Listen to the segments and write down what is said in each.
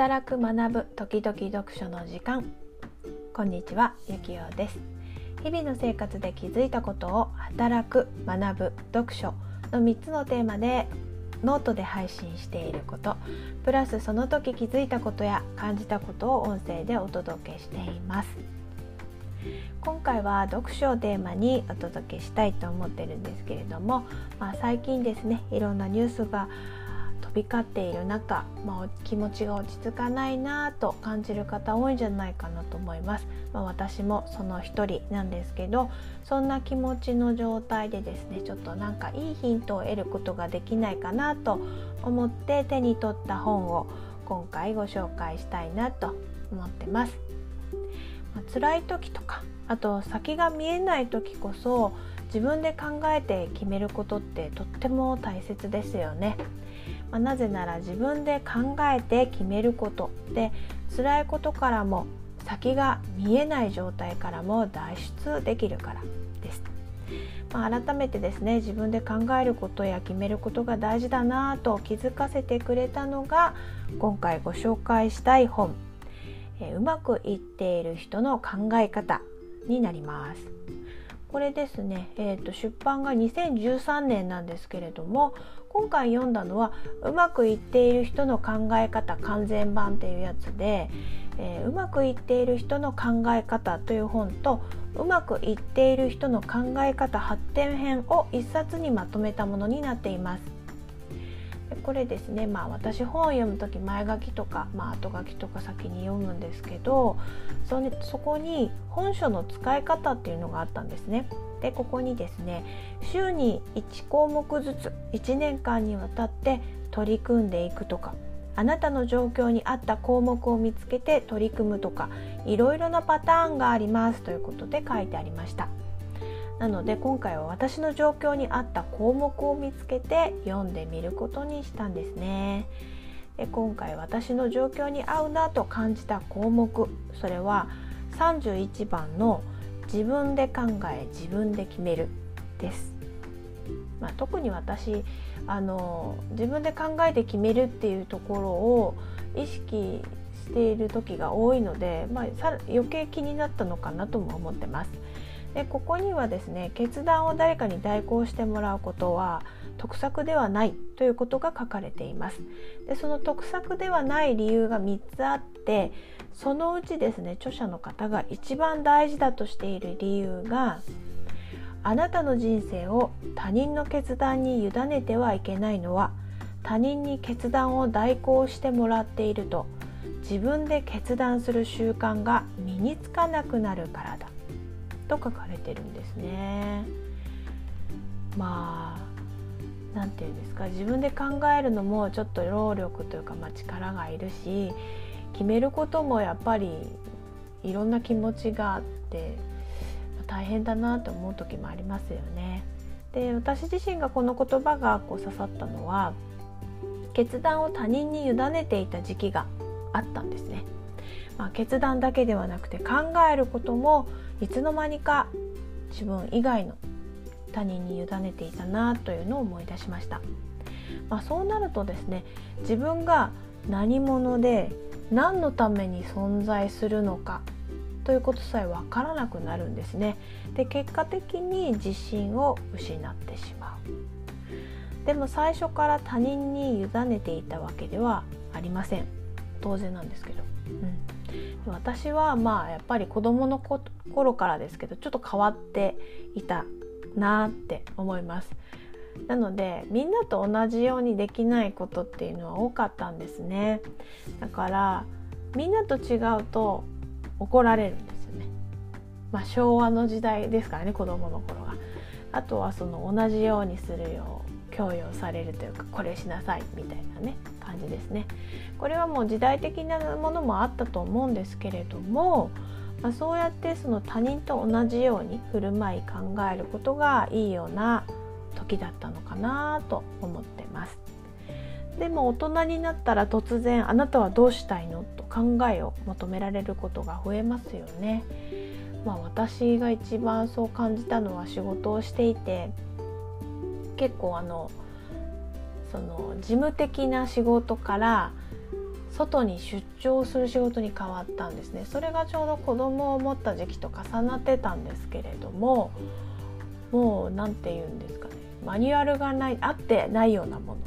働く学ぶ時々読書の時間。こんにちはゆきようです。日々の生活で気づいたことを働く学ぶ読書の3つのテーマでノートで配信していること。プラスその時気づいたことや感じたことを音声でお届けしています。今回は読書をテーマにお届けしたいと思ってるんですけれども、まあ、最近ですねいろんなニュースが飛び交っている中、まあ、気持ちが落ち着かないなと感じる方多いんじゃないかなと思います、まあ、私もその一人なんですけどそんな気持ちの状態でですねちょっとなんかいいヒントを得ることができないかなと思って手に取った本を今回ご紹介したいなと思ってます、まあ、辛い時とかあと先が見えない時こそ自分で考えて決めることってとっても大切ですよね。まあ、なぜなら自分で考えて決めることで辛いことからも先が見えない状態からも脱出できるからです。まあ、改めてですね自分で考えることや決めることが大事だなぁと気づかせてくれたのが今回ご紹介したい本「えうまくいっている人の考え方」になります。これですね、えーと、出版が2013年なんですけれども今回読んだのは「うまくいっている人の考え方完全版」っていうやつで、えー、うまくいっている人の考え方という本とうまくいっている人の考え方発展編を1冊にまとめたものになっています。これですねまあ私本を読む時前書きとか、まあ、後書きとか先に読むんですけどそそこに本書の使い方っていうのがあったんですね。でここにですね週に1項目ずつ1年間にわたって取り組んでいくとかあなたの状況に合った項目を見つけて取り組むとかいろいろなパターンがありますということで書いてありました。なので今回は私の状況に合った項目を見つけて読んでみることにしたんですね。で今回私の状況に合うなと感じた項目それは31番の「自分で考え自分で決める」です。まあ、特に私あの自分で考えて決めるっていうところを意識している時が多いので、まあ、余計気になったのかなとも思ってます。でここにはですね決断を誰かに代行してもらうことは得策ではないということが書かれています。でその得策ではない理由が3つあってそのうちですね著者の方が一番大事だとしている理由があなたの人生を他人の決断に委ねてはいけないのは他人に決断を代行してもらっていると自分で決断する習慣が身につかなくなるからだ。と書かれてるんですね。まあ何て言うんですか自分で考えるのもちょっと労力というか、まあ、力がいるし決めることもやっぱりいろんな気持ちがあって、まあ、大変だなと思う時もありますよね。で私自身がこの言葉がこう刺さったのは決断を他人に委ねていた時期があったんですね。まあ、決断だけではなくて考えることもいつの間にか自分以外の他人に委ねていたなというのを思い出しました、まあ、そうなるとですね自分が何者で何のために存在するのかということさえ分からなくなるんですね。で結果的に自信を失ってしまう。でも最初から他人に委ねていたわけではありません。当然なんですけど、うん、私はまあやっぱり子どもの頃からですけどちょっと変わっていたなって思います。なのでみんなと同じようにできないことっていうのは多かったんですね。だからみんなと違うと怒られるんですよね。まあ昭和の時代ですからね子供の頃は。あとはその同じようにするよう強要されるというかこれしなさいみたいなね感じですね。これはもう時代的なものもあったと思うんですけれどもまあ、そうやってその他人と同じように振る舞い考えることがいいような時だったのかなと思ってます。でも大人になったら突然あなたはどうしたいのと考えを求められることが増えますよね。まあ、私が一番そう感じたのは仕事をしていて結構あのその事務的な仕事から外に出張する仕事に変わったんですね。それがちょうど子供を持った時期と重なってたんですけれどももう何て言うんですかね。マニュアルがないあってないようなもの。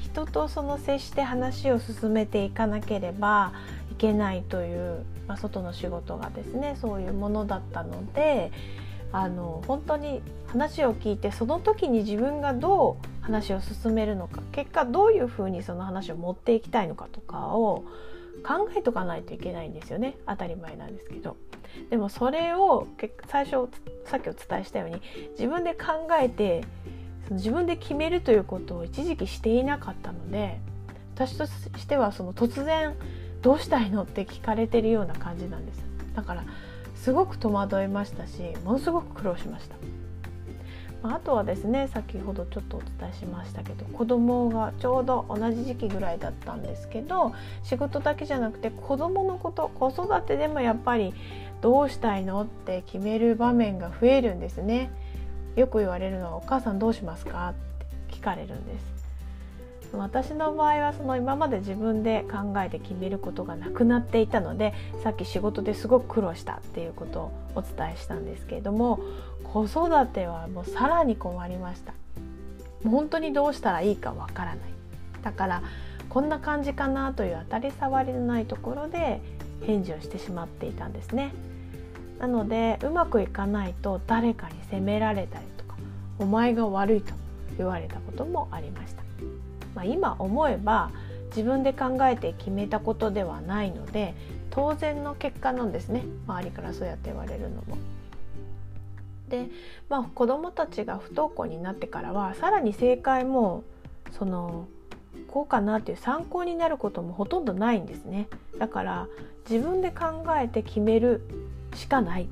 人とその接して話を進めていかなければいけないという、まあ、外の仕事がですねそういうものだったのであの本当に話を聞いてその時に自分がどう話を進めるのか結果どういうふうにその話を持っていきたいのかとかを考えとかないといけないんですよね当たり前なんですけど。でもそれを最初さっきお伝えしたように自分で考えてその自分で決めるということを一時期していなかったので私としてはその突然「どうしたいの?」って聞かれてるような感じなんですだからすごく戸惑いましたしものすごく苦労しました。あとはですね先ほどちょっとお伝えしましたけど子供がちょうど同じ時期ぐらいだったんですけど仕事だけじゃなくて子供のこと子育てでもやっぱりどうしたいのって決める場面が増えるんですね。よく言われるのは「お母さんどうしますか?」って聞かれるんです。私の場合はその今まで自分で考えて決めることがなくなっていたのでさっき仕事ですごく苦労したっていうことをお伝えしたんですけれども子育てはもうさらに困りました。もう本当にどうしたらいいかわからない。だからこんな感じかなという当たり障りのないところで返事をしてしまっていたんですね。なのでうまくいかないと誰かに責められたりとかお前が悪いと言われたこともありました。まあ、今思えば自分で考えて決めたことではないので当然の結果なんですね。周りからそうやって言われるのも。で、まあ、子どもたちが不登校になってからはさらに正解もそのこうかなっていう参考になることもほとんどないんですね。だから自分で考えて決めるしかない。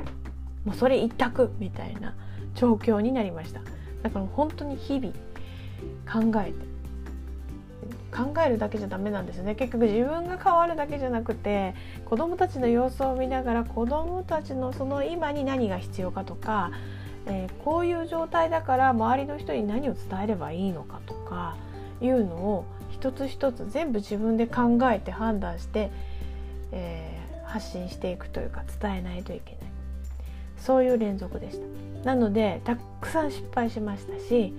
もうそれ一択みたいな状況になりました。だから本当に日々考えて考えるだけじゃダメなんですね。結局自分が変わるだけじゃなくて子どもたちの様子を見ながら子どもたちのその今に何が必要かとか、えー、こういう状態だから周りの人に何を伝えればいいのかとかいうのを一つ一つ全部自分で考えて判断して、えー、発信していくというか伝えないといけない。そういう連続でした。なのでたくさん失敗しましたし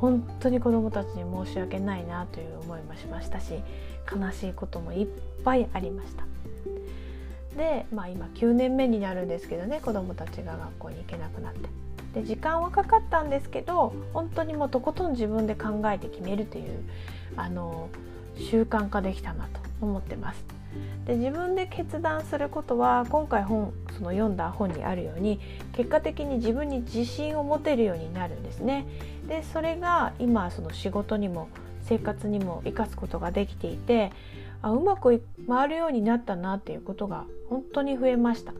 本当に子どもたちに申し訳ないなという思いもしましたし悲しいこともいっぱいありました。で、まあ、今9年目になるんですけどね子どもたちが学校に行けなくなって。で時間はかかったんですけど本当にもうとことん自分で考えて決めるというあの習慣化できたなと思ってます。で自分で決断することは今回本その読んだ本にあるように結果的に自分に自信を持てるようになるんですね。でそれが今その仕事にも生活にも生かすことができていてあうまく回るようになったなっていうことが本当に増えました。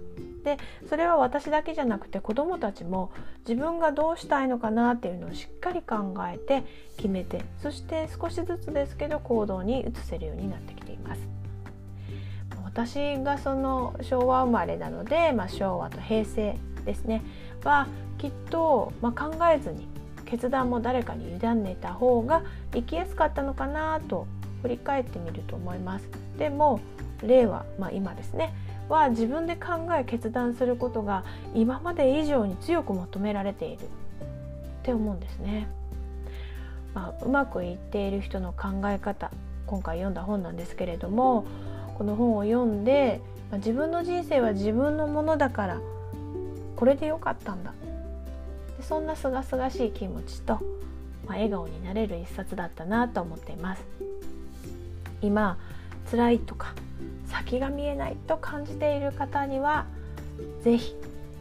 でそれは私だけじゃなくて子どもたちも自分がどうしたいのかなっていうのをしっかり考えて決めてそして少しずつですけど行動に移せるようになってきています。私がその昭和生まれなので、まあ、昭和と平成ですねはきっと、まあ、考えずに決断も誰かに委ねた方が生きやすかったのかなと振り返ってみると思います。でも令和、まあ、今ですねは自分で考え決断することが今まで以上に強く求められているって思うんですね。まあ、うまくいっている人の考え方今回読んだ本なんですけれどもこの本を読んで、まあ、自分の人生は自分のものだからこれでよかったんだ。でそんなすがすがしい気持ちと、まあ、笑顔になれる一冊だったなと思っています。今辛いとか先が見えないと感じている方には是非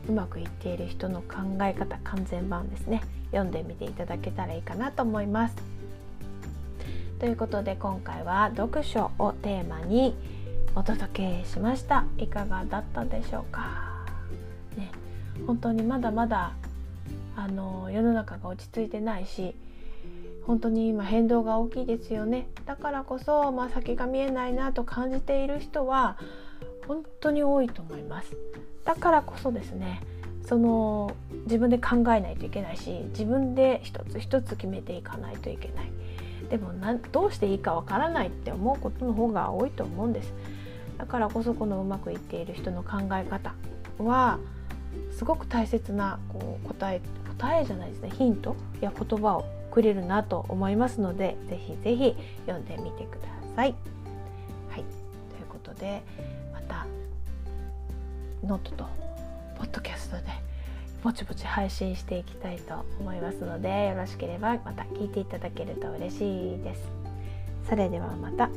うまくいっている人の考え方完全版ですね。読んでみていただけたらいいかなと思います。ということで今回は読書をテーマにお届けしました。いかがだったでしょうか？ね本当にまだまだあの世の中が落ち着いてないし本当に今変動が大きいですよね。だからこそ、まあ、先が見えないなと感じている人は本当に多いと思います。だからこそですねその自分で考えないといけないし自分で一つ一つ決めていかないといけない。でもなどうしていいかわからないって思うことの方が多いと思うんです。だからこそこのうまくいっている人の考え方はすごく大切なこう答え答えじゃないですねヒントや言葉をくれるなと思いますのでぜひぜひ読んでみてください。はい、ということでまたノートとポッドキャストでぼちぼち配信していきたいと思いますのでよろしければまた聞いていただけると嬉しいです。それではまた。